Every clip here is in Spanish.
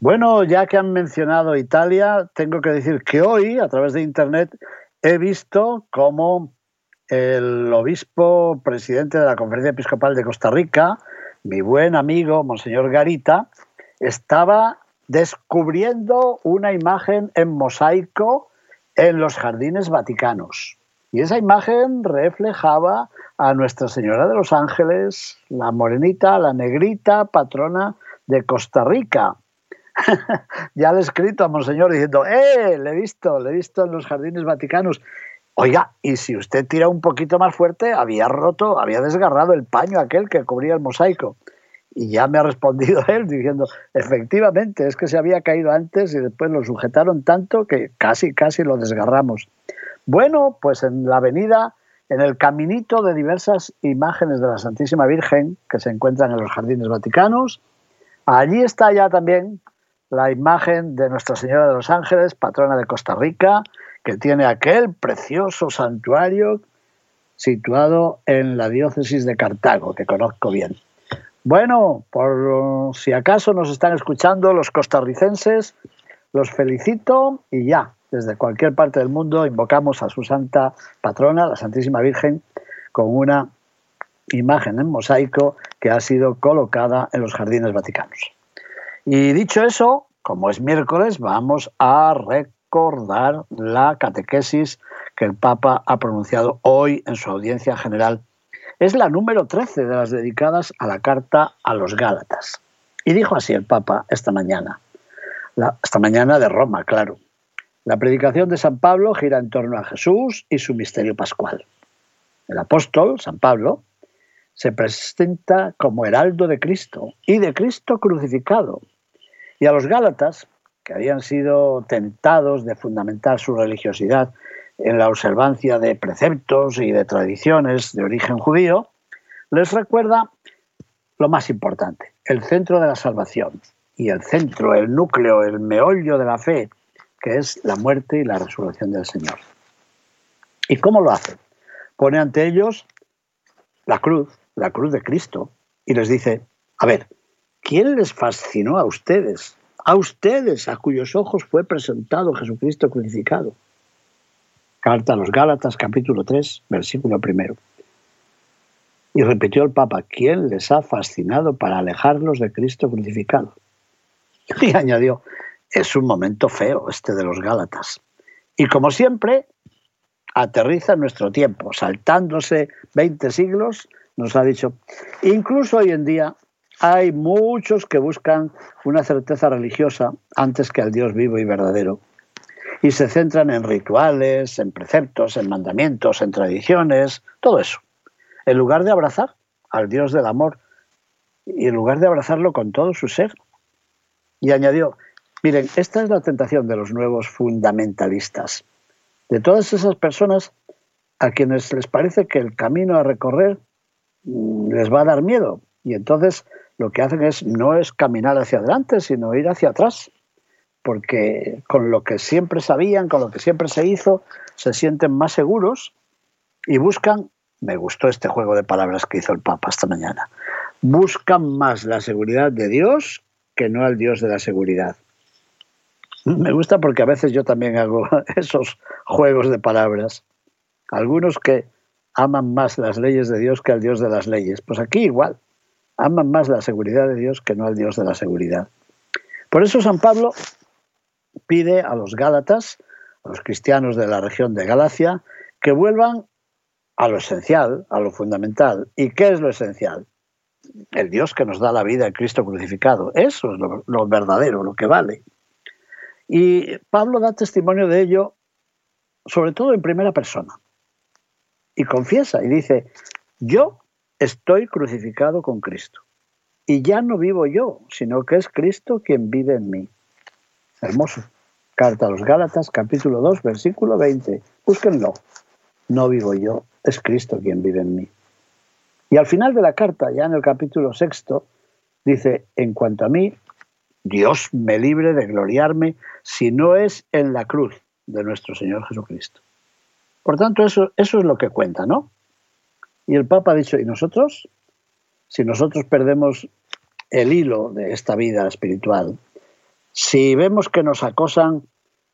Bueno, ya que han mencionado Italia, tengo que decir que hoy, a través de Internet, he visto cómo el obispo presidente de la Conferencia Episcopal de Costa Rica, mi buen amigo, Monseñor Garita, estaba descubriendo una imagen en mosaico en los jardines vaticanos. Y esa imagen reflejaba a Nuestra Señora de los Ángeles, la morenita, la negrita, patrona de Costa Rica. ya le he escrito a Monseñor diciendo, ¡eh! Le he visto, le he visto en los jardines vaticanos. Oiga, y si usted tira un poquito más fuerte, había roto, había desgarrado el paño aquel que cubría el mosaico. Y ya me ha respondido él diciendo, efectivamente, es que se había caído antes y después lo sujetaron tanto que casi, casi lo desgarramos. Bueno, pues en la avenida, en el caminito de diversas imágenes de la Santísima Virgen que se encuentran en los jardines vaticanos, allí está ya también la imagen de Nuestra Señora de los Ángeles, patrona de Costa Rica, que tiene aquel precioso santuario situado en la diócesis de Cartago, que conozco bien. Bueno, por si acaso nos están escuchando los costarricenses, los felicito y ya, desde cualquier parte del mundo invocamos a su santa patrona, la Santísima Virgen, con una imagen en mosaico que ha sido colocada en los jardines vaticanos. Y dicho eso, como es miércoles, vamos a recordar la catequesis que el Papa ha pronunciado hoy en su audiencia general. Es la número 13 de las dedicadas a la carta a los Gálatas. Y dijo así el Papa esta mañana, esta mañana de Roma, claro. La predicación de San Pablo gira en torno a Jesús y su misterio pascual. El apóstol, San Pablo, se presenta como heraldo de Cristo y de Cristo crucificado, y a los Gálatas, que habían sido tentados de fundamentar su religiosidad en la observancia de preceptos y de tradiciones de origen judío, les recuerda lo más importante, el centro de la salvación y el centro, el núcleo, el meollo de la fe, que es la muerte y la resurrección del Señor. ¿Y cómo lo hace? Pone ante ellos la cruz, la cruz de Cristo, y les dice, a ver, ¿Quién les fascinó a ustedes? A ustedes, a cuyos ojos fue presentado Jesucristo crucificado. Carta a los Gálatas, capítulo 3, versículo primero. Y repitió el Papa, ¿quién les ha fascinado para alejarlos de Cristo crucificado? Y añadió, es un momento feo este de los Gálatas. Y como siempre, aterriza en nuestro tiempo, saltándose 20 siglos, nos ha dicho, incluso hoy en día hay muchos que buscan una certeza religiosa antes que al Dios vivo y verdadero. Y se centran en rituales, en preceptos, en mandamientos, en tradiciones, todo eso. En lugar de abrazar al Dios del amor y en lugar de abrazarlo con todo su ser. Y añadió, miren, esta es la tentación de los nuevos fundamentalistas, de todas esas personas a quienes les parece que el camino a recorrer mm, les va a dar miedo. Y entonces lo que hacen es no es caminar hacia adelante, sino ir hacia atrás, porque con lo que siempre sabían, con lo que siempre se hizo, se sienten más seguros y buscan, me gustó este juego de palabras que hizo el Papa esta mañana, buscan más la seguridad de Dios que no al Dios de la seguridad. Me gusta porque a veces yo también hago esos juegos de palabras. Algunos que aman más las leyes de Dios que al Dios de las leyes. Pues aquí igual aman más la seguridad de Dios que no al Dios de la seguridad. Por eso San Pablo pide a los Gálatas, a los cristianos de la región de Galacia, que vuelvan a lo esencial, a lo fundamental. ¿Y qué es lo esencial? El Dios que nos da la vida en Cristo crucificado. Eso es lo, lo verdadero, lo que vale. Y Pablo da testimonio de ello, sobre todo en primera persona. Y confiesa y dice, yo estoy crucificado con Cristo. y ya no vivo yo, sino que es Cristo quien vive en mí. Hermoso. Carta a los Gálatas, capítulo 2, versículo 20. Búsquenlo. No vivo yo, es Cristo quien vive en mí. Y al final de la carta, ya en el capítulo sexto, dice, en cuanto a mí, Dios me libre de gloriarme si no es en la cruz de nuestro Señor Jesucristo. Por tanto, eso, eso es lo que cuenta, ¿no? Y el Papa ha dicho, ¿y nosotros? Si nosotros perdemos el hilo de esta vida espiritual, si vemos que nos acosan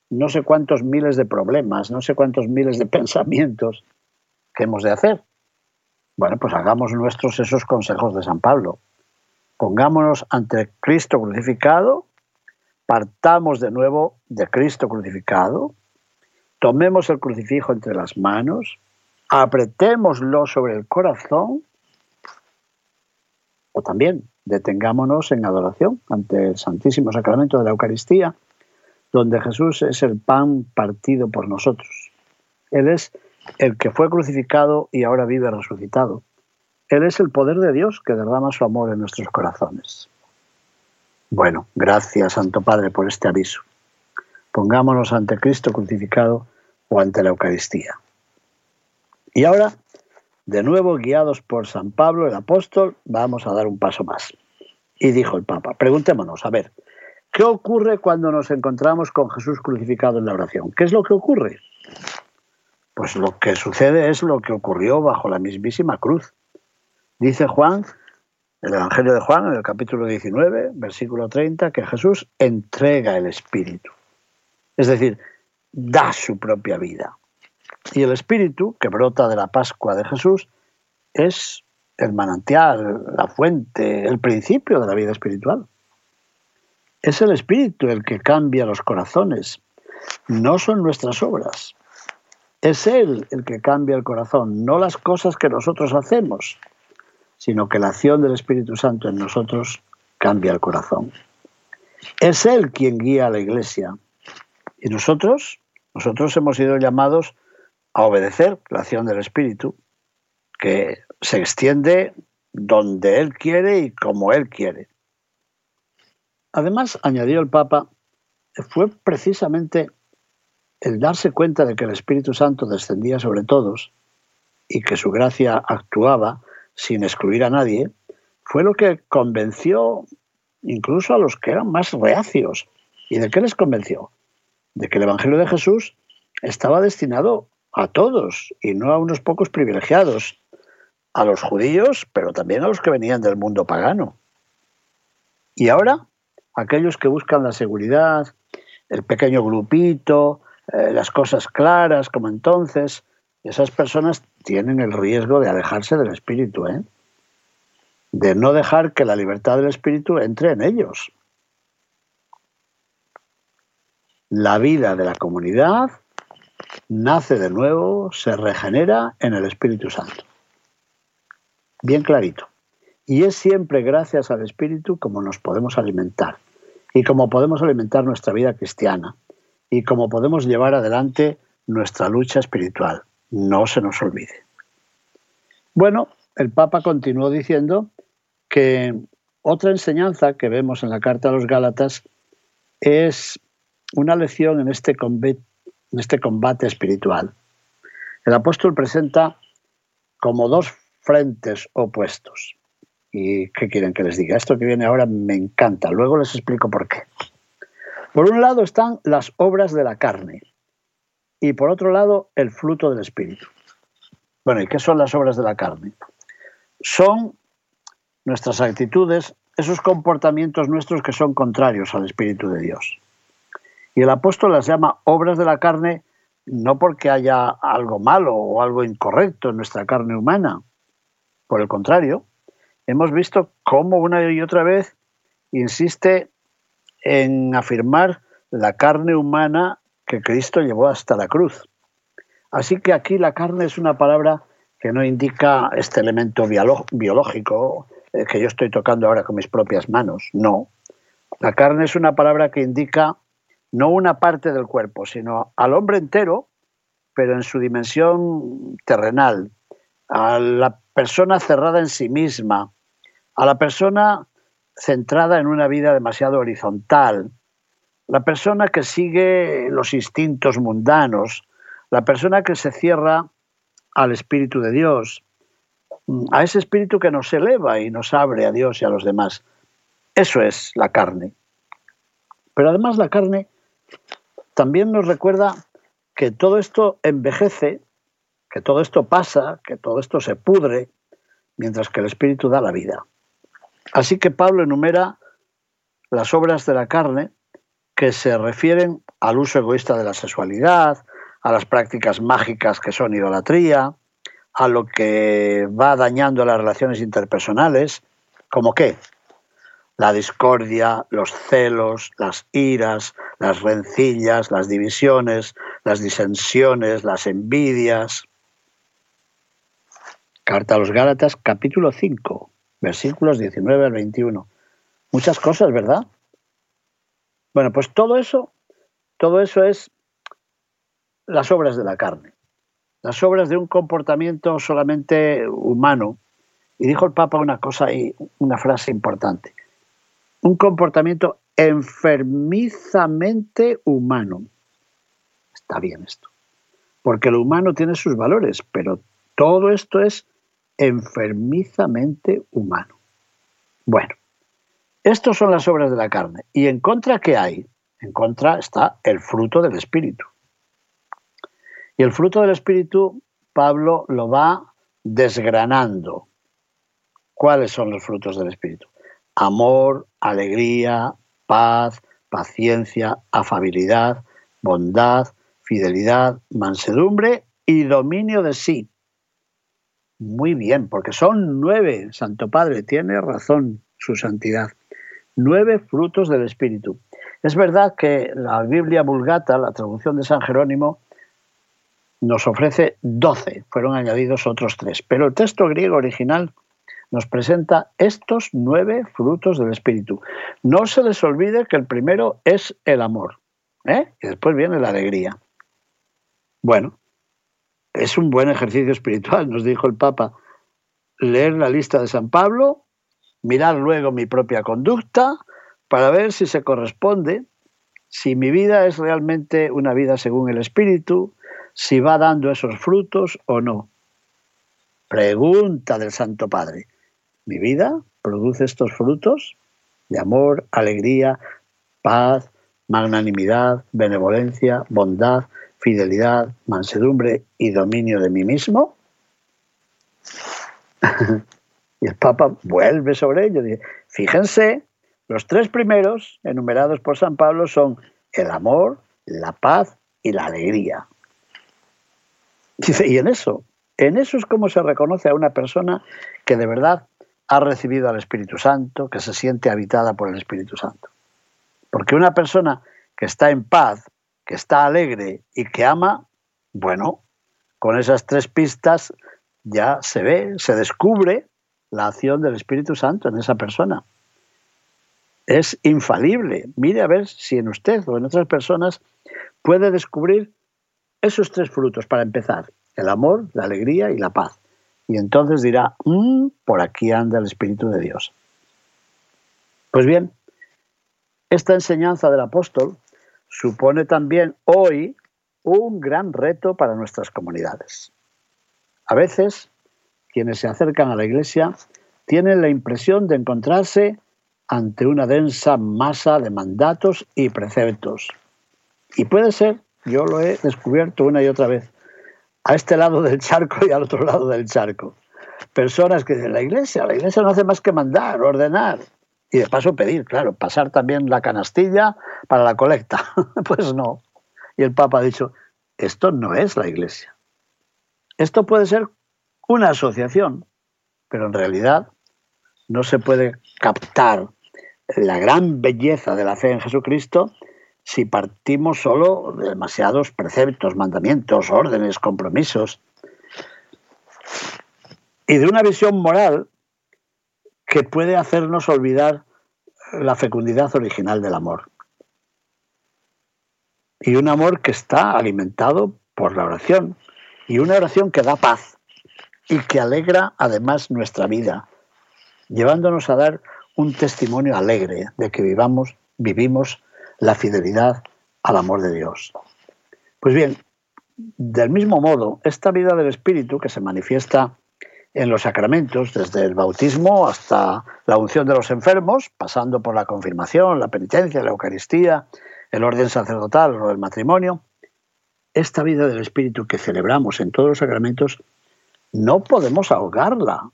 no sé cuántos miles de problemas, no sé cuántos miles de pensamientos, ¿qué hemos de hacer? Bueno, pues hagamos nuestros esos consejos de San Pablo. Pongámonos ante Cristo crucificado, partamos de nuevo de Cristo crucificado, tomemos el crucifijo entre las manos, apretémoslo sobre el corazón o también detengámonos en adoración ante el Santísimo Sacramento de la Eucaristía, donde Jesús es el pan partido por nosotros. Él es el que fue crucificado y ahora vive resucitado. Él es el poder de Dios que derrama su amor en nuestros corazones. Bueno, gracias Santo Padre por este aviso. Pongámonos ante Cristo crucificado o ante la Eucaristía. Y ahora, de nuevo guiados por San Pablo el apóstol, vamos a dar un paso más. Y dijo el Papa, preguntémonos, a ver, ¿qué ocurre cuando nos encontramos con Jesús crucificado en la oración? ¿Qué es lo que ocurre? Pues lo que sucede es lo que ocurrió bajo la mismísima cruz. Dice Juan, el Evangelio de Juan, en el capítulo 19, versículo 30, que Jesús entrega el Espíritu. Es decir, da su propia vida. Y el Espíritu, que brota de la Pascua de Jesús, es el manantial, la fuente, el principio de la vida espiritual. Es el Espíritu el que cambia los corazones, no son nuestras obras. Es Él el que cambia el corazón, no las cosas que nosotros hacemos, sino que la acción del Espíritu Santo en nosotros cambia el corazón. Es Él quien guía a la iglesia. Y nosotros, nosotros hemos sido llamados a obedecer la acción del Espíritu, que se extiende donde Él quiere y como Él quiere. Además, añadió el Papa, fue precisamente el darse cuenta de que el Espíritu Santo descendía sobre todos y que su gracia actuaba sin excluir a nadie, fue lo que convenció incluso a los que eran más reacios. ¿Y de qué les convenció? De que el Evangelio de Jesús estaba destinado a todos y no a unos pocos privilegiados, a los judíos, pero también a los que venían del mundo pagano. Y ahora, aquellos que buscan la seguridad, el pequeño grupito, eh, las cosas claras como entonces, esas personas tienen el riesgo de alejarse del espíritu, ¿eh? de no dejar que la libertad del espíritu entre en ellos. La vida de la comunidad nace de nuevo, se regenera en el Espíritu Santo. Bien clarito. Y es siempre gracias al Espíritu como nos podemos alimentar y como podemos alimentar nuestra vida cristiana y cómo podemos llevar adelante nuestra lucha espiritual. No se nos olvide. Bueno, el Papa continuó diciendo que otra enseñanza que vemos en la carta a los Gálatas es una lección en este, en este combate espiritual. El apóstol presenta como dos frentes opuestos. ¿Y qué quieren que les diga? Esto que viene ahora me encanta. Luego les explico por qué. Por un lado están las obras de la carne y por otro lado el fruto del Espíritu. Bueno, ¿y qué son las obras de la carne? Son nuestras actitudes, esos comportamientos nuestros que son contrarios al Espíritu de Dios. Y el apóstol las llama obras de la carne no porque haya algo malo o algo incorrecto en nuestra carne humana. Por el contrario, hemos visto cómo una y otra vez insiste en afirmar la carne humana que Cristo llevó hasta la cruz. Así que aquí la carne es una palabra que no indica este elemento biológico eh, que yo estoy tocando ahora con mis propias manos, no. La carne es una palabra que indica no una parte del cuerpo, sino al hombre entero, pero en su dimensión terrenal, a la persona cerrada en sí misma, a la persona centrada en una vida demasiado horizontal, la persona que sigue los instintos mundanos, la persona que se cierra al Espíritu de Dios, a ese Espíritu que nos eleva y nos abre a Dios y a los demás. Eso es la carne. Pero además la carne también nos recuerda que todo esto envejece, que todo esto pasa, que todo esto se pudre, mientras que el Espíritu da la vida. Así que Pablo enumera las obras de la carne que se refieren al uso egoísta de la sexualidad, a las prácticas mágicas que son idolatría, a lo que va dañando las relaciones interpersonales, como qué? La discordia, los celos, las iras, las rencillas, las divisiones, las disensiones, las envidias. Carta a los Gálatas, capítulo 5, versículos 19 al 21. Muchas cosas, ¿verdad? Bueno, pues todo eso, todo eso es las obras de la carne, las obras de un comportamiento solamente humano. Y dijo el Papa una cosa y una frase importante. Un comportamiento enfermizamente humano. Está bien esto. Porque lo humano tiene sus valores, pero todo esto es enfermizamente humano. Bueno, estas son las obras de la carne. ¿Y en contra qué hay? En contra está el fruto del Espíritu. Y el fruto del Espíritu, Pablo lo va desgranando. ¿Cuáles son los frutos del Espíritu? Amor, alegría, paz, paciencia, afabilidad, bondad, fidelidad, mansedumbre y dominio de sí. Muy bien, porque son nueve, Santo Padre, tiene razón su santidad nueve frutos del Espíritu. Es verdad que la Biblia Vulgata, la traducción de San Jerónimo, nos ofrece doce, fueron añadidos otros tres, pero el texto griego original nos presenta estos nueve frutos del Espíritu. No se les olvide que el primero es el amor, ¿eh? y después viene la alegría. Bueno, es un buen ejercicio espiritual, nos dijo el Papa, leer la lista de San Pablo, mirar luego mi propia conducta para ver si se corresponde, si mi vida es realmente una vida según el Espíritu, si va dando esos frutos o no. Pregunta del Santo Padre. ¿Mi vida produce estos frutos de amor, alegría, paz, magnanimidad, benevolencia, bondad, fidelidad, mansedumbre y dominio de mí mismo? Y el Papa vuelve sobre ello. Dice, fíjense, los tres primeros enumerados por San Pablo son el amor, la paz y la alegría. Y en eso, en eso es como se reconoce a una persona que de verdad ha recibido al Espíritu Santo, que se siente habitada por el Espíritu Santo. Porque una persona que está en paz, que está alegre y que ama, bueno, con esas tres pistas ya se ve, se descubre la acción del Espíritu Santo en esa persona. Es infalible. Mire a ver si en usted o en otras personas puede descubrir esos tres frutos para empezar, el amor, la alegría y la paz. Y entonces dirá, mm, por aquí anda el Espíritu de Dios. Pues bien, esta enseñanza del apóstol supone también hoy un gran reto para nuestras comunidades. A veces quienes se acercan a la iglesia tienen la impresión de encontrarse ante una densa masa de mandatos y preceptos. Y puede ser, yo lo he descubierto una y otra vez, a este lado del charco y al otro lado del charco. Personas que dicen, la iglesia, la iglesia no hace más que mandar, ordenar. Y de paso pedir, claro, pasar también la canastilla para la colecta. pues no. Y el Papa ha dicho, esto no es la iglesia. Esto puede ser una asociación, pero en realidad no se puede captar la gran belleza de la fe en Jesucristo si partimos solo de demasiados preceptos, mandamientos, órdenes, compromisos y de una visión moral que puede hacernos olvidar la fecundidad original del amor. Y un amor que está alimentado por la oración y una oración que da paz y que alegra además nuestra vida, llevándonos a dar un testimonio alegre de que vivamos, vivimos la fidelidad al amor de Dios. Pues bien, del mismo modo, esta vida del Espíritu que se manifiesta en los sacramentos, desde el bautismo hasta la unción de los enfermos, pasando por la confirmación, la penitencia, la Eucaristía, el orden sacerdotal o el matrimonio, esta vida del Espíritu que celebramos en todos los sacramentos, no podemos ahogarla.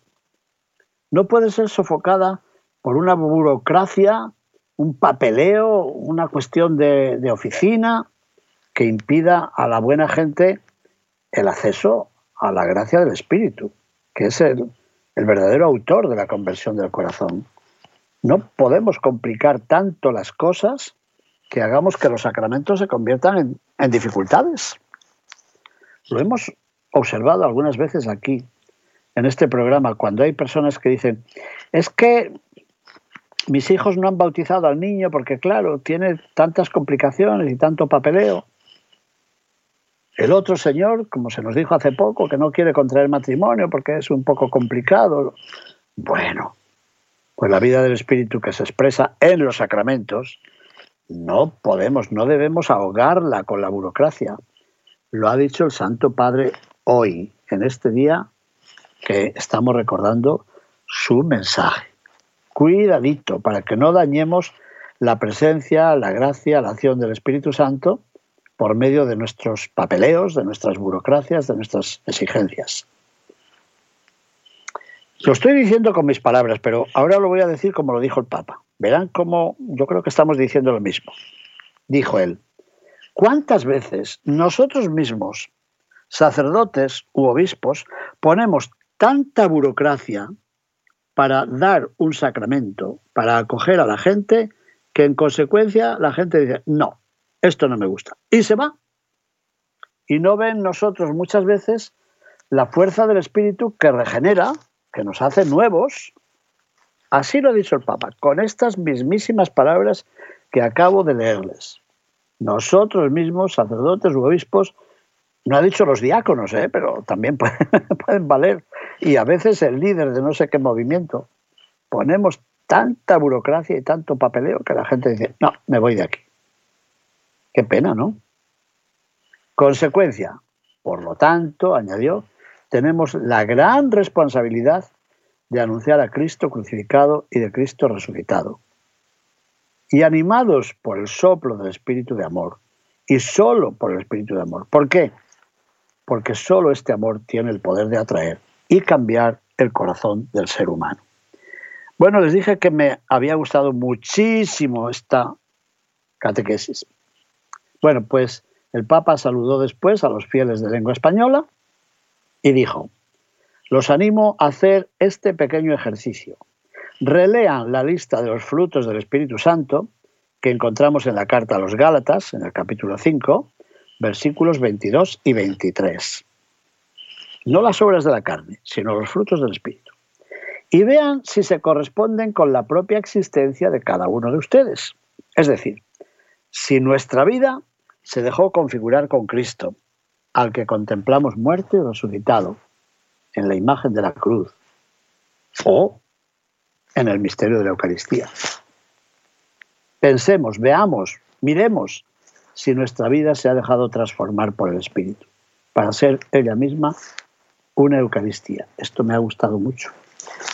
No puede ser sofocada por una burocracia, un papeleo, una cuestión de, oficina que impida a la buena gente el acceso a la gracia del Espíritu que es el, verdadero autor de la conversión del corazón. No podemos complicar tanto las cosas que hagamos que los sacramentos se conviertan en, dificultades. Lo hemos observado algunas veces aquí, en este programa, cuando hay personas que dicen, es que mis hijos no han bautizado al niño porque, claro, tiene tantas complicaciones y tanto papeleo. El otro señor, como se nos dijo hace poco, que no quiere contraer matrimonio porque es un poco complicado. Bueno, pues la vida del Espíritu que se expresa en los sacramentos, no podemos, no debemos ahogarla con la burocracia. Lo ha dicho el Santo Padre hoy, en este día que estamos recordando su mensaje. Cuidadito para que no dañemos la presencia, la gracia, la acción del Espíritu Santo por medio de nuestros papeleos, de nuestras burocracias, de nuestras exigencias. Lo estoy diciendo con mis palabras, pero ahora lo voy a decir como lo dijo el Papa. Verán cómo yo creo que estamos diciendo lo mismo. Dijo él, ¿cuántas veces nosotros mismos, sacerdotes u obispos, ponemos tanta burocracia para dar un sacramento, para acoger a la gente, que en consecuencia la gente dice, no, esto no me gusta. Y se va. Y no ven nosotros muchas veces la fuerza del Espíritu que regenera, que nos hace nuevos. Así lo ha dicho el Papa, con estas mismísimas palabras que acabo de leerles. Nosotros mismos, sacerdotes u obispos, no ha dicho los diáconos, ¿eh? pero también pueden, valer. Y a veces el líder de no sé qué movimiento. Ponemos tanta burocracia y tanto papeleo que la gente dice, no, me voy de aquí. Qué pena, ¿no? Consecuencia, por lo tanto, añadió, tenemos la gran responsabilidad de anunciar a Cristo crucificado y de Cristo resucitado. Y animados por el soplo del Espíritu de amor, y solo por el Espíritu de amor. ¿Por qué? Porque solo este amor tiene el poder de atraer y cambiar el corazón del ser humano. Bueno, les dije que me había gustado muchísimo esta catequesis. Bueno, pues el Papa saludó después a los fieles de lengua española y dijo, los animo a hacer este pequeño ejercicio. Relean la lista de los frutos del Espíritu Santo que encontramos en la carta a los Gálatas, en el capítulo 5, versículos 22 y 23. No las obras de la carne, sino los frutos del Espíritu. Y vean si se corresponden con la propia existencia de cada uno de ustedes. Es decir, si nuestra vida se dejó configurar con Cristo, al que contemplamos muerto y resucitado en la imagen de la cruz o en el misterio de la Eucaristía. Pensemos, veamos, miremos si nuestra vida se ha dejado transformar por el Espíritu, para ser ella misma una Eucaristía. Esto me ha gustado mucho.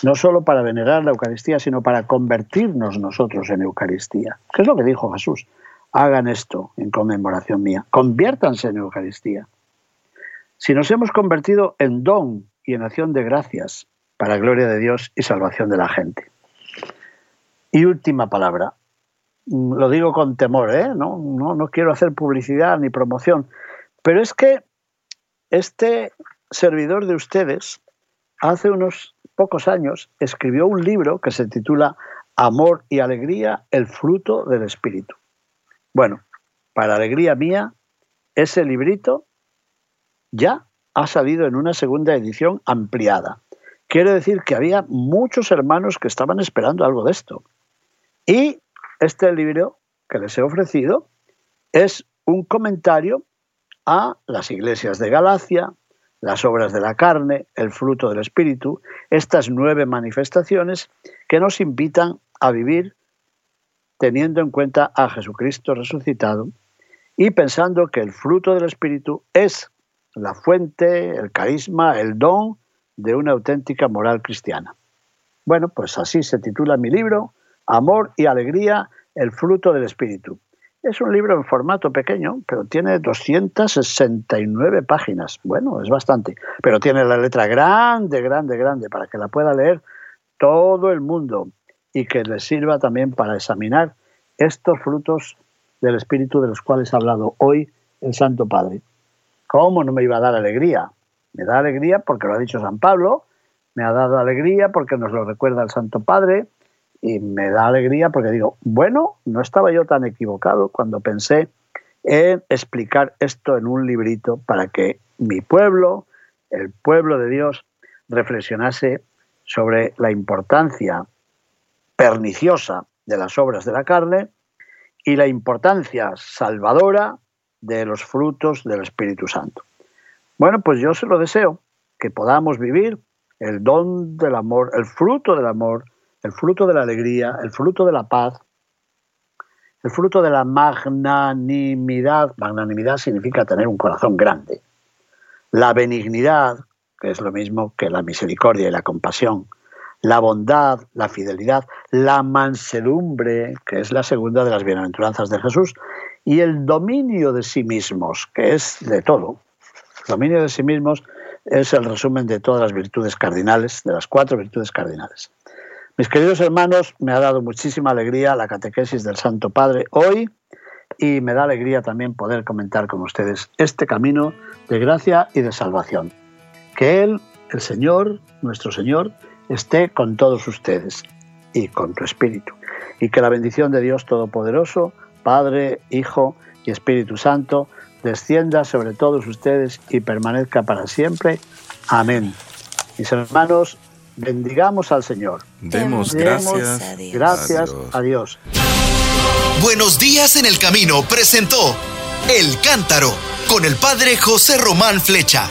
No solo para venerar la Eucaristía, sino para convertirnos nosotros en Eucaristía. ¿Qué es lo que dijo Jesús? hagan esto en conmemoración mía, conviértanse en Eucaristía. Si nos hemos convertido en don y en acción de gracias para gloria de Dios y salvación de la gente. Y última palabra, lo digo con temor, ¿eh? no, no, no quiero hacer publicidad ni promoción, pero es que este servidor de ustedes hace unos pocos años escribió un libro que se titula Amor y Alegría, el fruto del Espíritu. Bueno, para alegría mía, ese librito ya ha salido en una segunda edición ampliada. Quiere decir que había muchos hermanos que estaban esperando algo de esto. Y este libro que les he ofrecido es un comentario a las iglesias de Galacia, las obras de la carne, el fruto del Espíritu, estas nueve manifestaciones que nos invitan a vivir teniendo en cuenta a Jesucristo resucitado y pensando que el fruto del Espíritu es la fuente, el carisma, el don de una auténtica moral cristiana. Bueno, pues así se titula mi libro, Amor y Alegría, el fruto del Espíritu. Es un libro en formato pequeño, pero tiene 269 páginas. Bueno, es bastante. Pero tiene la letra grande, grande, grande, para que la pueda leer todo el mundo y que le sirva también para examinar estos frutos del Espíritu de los cuales ha hablado hoy el Santo Padre. ¿Cómo no me iba a dar alegría? Me da alegría porque lo ha dicho San Pablo, me ha dado alegría porque nos lo recuerda el Santo Padre, y me da alegría porque digo, bueno, no estaba yo tan equivocado cuando pensé en explicar esto en un librito para que mi pueblo, el pueblo de Dios, reflexionase sobre la importancia perniciosa de las obras de la carne y la importancia salvadora de los frutos del Espíritu Santo. Bueno, pues yo se lo deseo, que podamos vivir el don del amor, el fruto del amor, el fruto de la alegría, el fruto de la paz, el fruto de la magnanimidad. Magnanimidad significa tener un corazón grande. La benignidad, que es lo mismo que la misericordia y la compasión. La bondad, la fidelidad, la mansedumbre, que es la segunda de las bienaventuranzas de Jesús, y el dominio de sí mismos, que es de todo. El dominio de sí mismos es el resumen de todas las virtudes cardinales, de las cuatro virtudes cardinales. Mis queridos hermanos, me ha dado muchísima alegría la catequesis del Santo Padre hoy y me da alegría también poder comentar con ustedes este camino de gracia y de salvación. Que Él, el Señor, nuestro Señor, esté con todos ustedes y con tu espíritu. Y que la bendición de Dios Todopoderoso, Padre, Hijo y Espíritu Santo, descienda sobre todos ustedes y permanezca para siempre. Amén. Mis hermanos, bendigamos al Señor. Demos gracias. Gracias a Dios. Buenos días en el camino presentó El Cántaro con el Padre José Román Flecha.